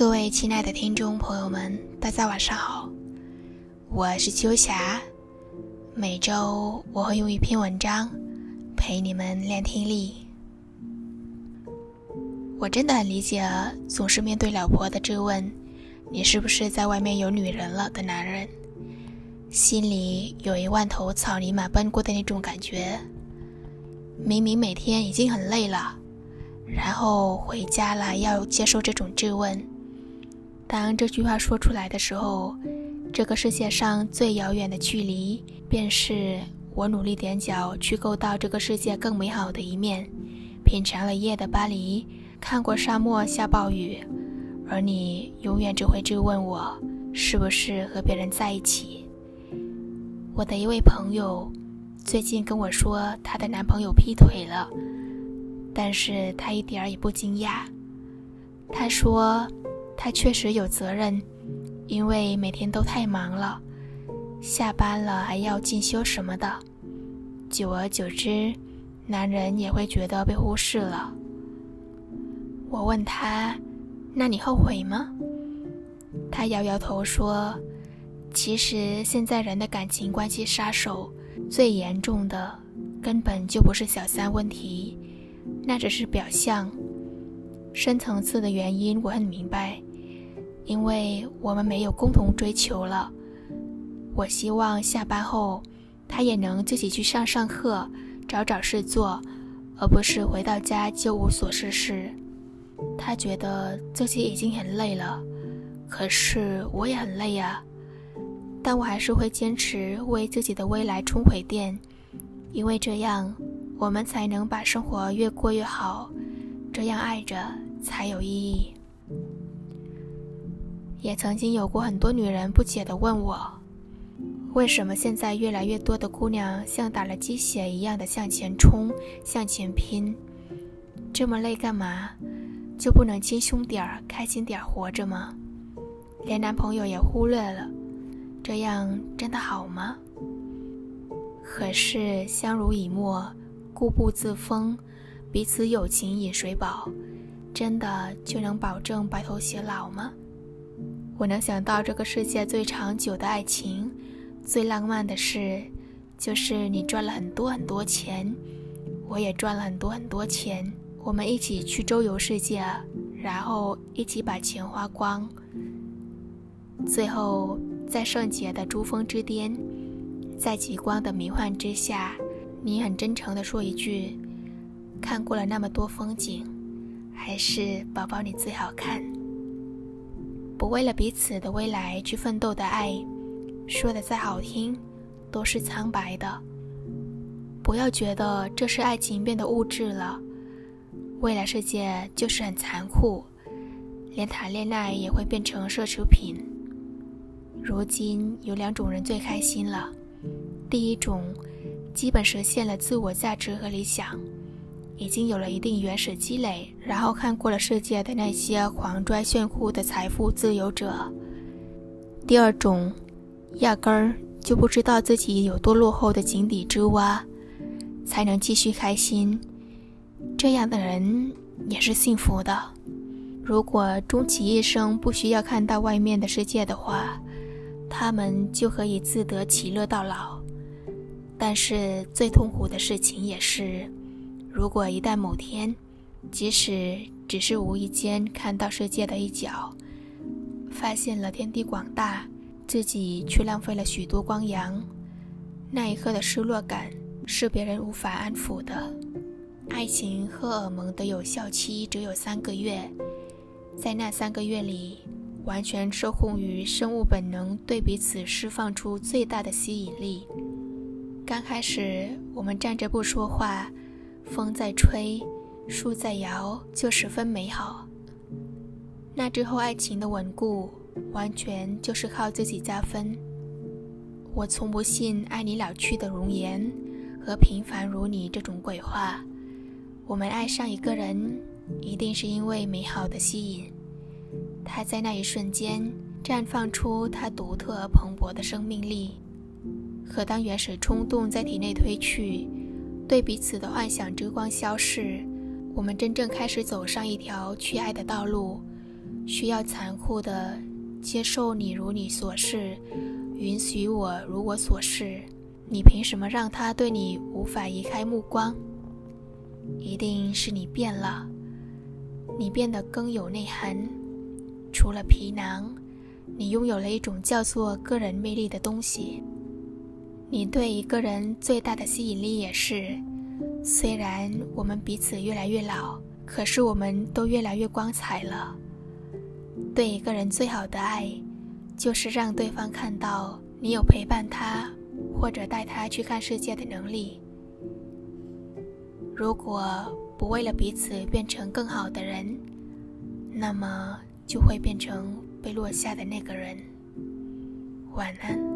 各位亲爱的听众朋友们，大家晚上好，我是秋霞。每周我会用一篇文章陪你们练听力。我真的很理解总是面对老婆的质问“你是不是在外面有女人了”的男人，心里有一万头草泥马奔过的那种感觉。明明每天已经很累了，然后回家了要接受这种质问。当这句话说出来的时候，这个世界上最遥远的距离，便是我努力踮脚去够到这个世界更美好的一面，品尝了夜的巴黎，看过沙漠下暴雨，而你永远只会质问我是不是和别人在一起。我的一位朋友最近跟我说，她的男朋友劈腿了，但是她一点儿也不惊讶。她说。他确实有责任，因为每天都太忙了，下班了还要进修什么的，久而久之，男人也会觉得被忽视了。我问他：“那你后悔吗？”他摇摇头说：“其实现在人的感情关系杀手最严重的，根本就不是小三问题，那只是表象，深层次的原因我很明白。”因为我们没有共同追求了，我希望下班后，他也能自己去上上课，找找事做，而不是回到家就无所事事。他觉得自己已经很累了，可是我也很累呀。但我还是会坚持为自己的未来充回电，因为这样我们才能把生活越过越好，这样爱着才有意义。也曾经有过很多女人不解地问我：“为什么现在越来越多的姑娘像打了鸡血一样的向前冲、向前拼？这么累干嘛？就不能轻松点儿、开心点儿活着吗？连男朋友也忽略了，这样真的好吗？”可是相濡以沫、固步自封、彼此友情饮水饱，真的就能保证白头偕老吗？我能想到这个世界最长久的爱情，最浪漫的事，就是你赚了很多很多钱，我也赚了很多很多钱，我们一起去周游世界，然后一起把钱花光，最后在圣洁的珠峰之巅，在极光的迷幻之下，你很真诚地说一句：“看过了那么多风景，还是宝宝你最好看。”不为了彼此的未来去奋斗的爱，说的再好听，都是苍白的。不要觉得这是爱情变得物质了，未来世界就是很残酷，连谈恋爱也会变成奢侈品。如今有两种人最开心了，第一种，基本实现了自我价值和理想。已经有了一定原始积累，然后看过了世界的那些狂拽炫酷的财富自由者。第二种，压根儿就不知道自己有多落后的井底之蛙，才能继续开心。这样的人也是幸福的。如果终其一生不需要看到外面的世界的话，他们就可以自得其乐到老。但是最痛苦的事情也是。如果一旦某天，即使只是无意间看到世界的一角，发现了天地广大，自己却浪费了许多光阳，那一刻的失落感是别人无法安抚的。爱情荷尔蒙的有效期只有三个月，在那三个月里，完全受控于生物本能对彼此释放出最大的吸引力。刚开始，我们站着不说话。风在吹，树在摇，就十分美好。那之后，爱情的稳固完全就是靠自己加分。我从不信爱你老去的容颜和平凡如你这种鬼话。我们爱上一个人，一定是因为美好的吸引，他在那一瞬间绽放出他独特而蓬勃的生命力。可当原始冲动在体内褪去，对彼此的幻想之光消逝，我们真正开始走上一条去爱的道路。需要残酷的接受你如你所示，允许我如我所示。你凭什么让他对你无法移开目光？一定是你变了，你变得更有内涵。除了皮囊，你拥有了一种叫做个人魅力的东西。你对一个人最大的吸引力也是，虽然我们彼此越来越老，可是我们都越来越光彩了。对一个人最好的爱，就是让对方看到你有陪伴他，或者带他去看世界的能力。如果不为了彼此变成更好的人，那么就会变成被落下的那个人。晚安。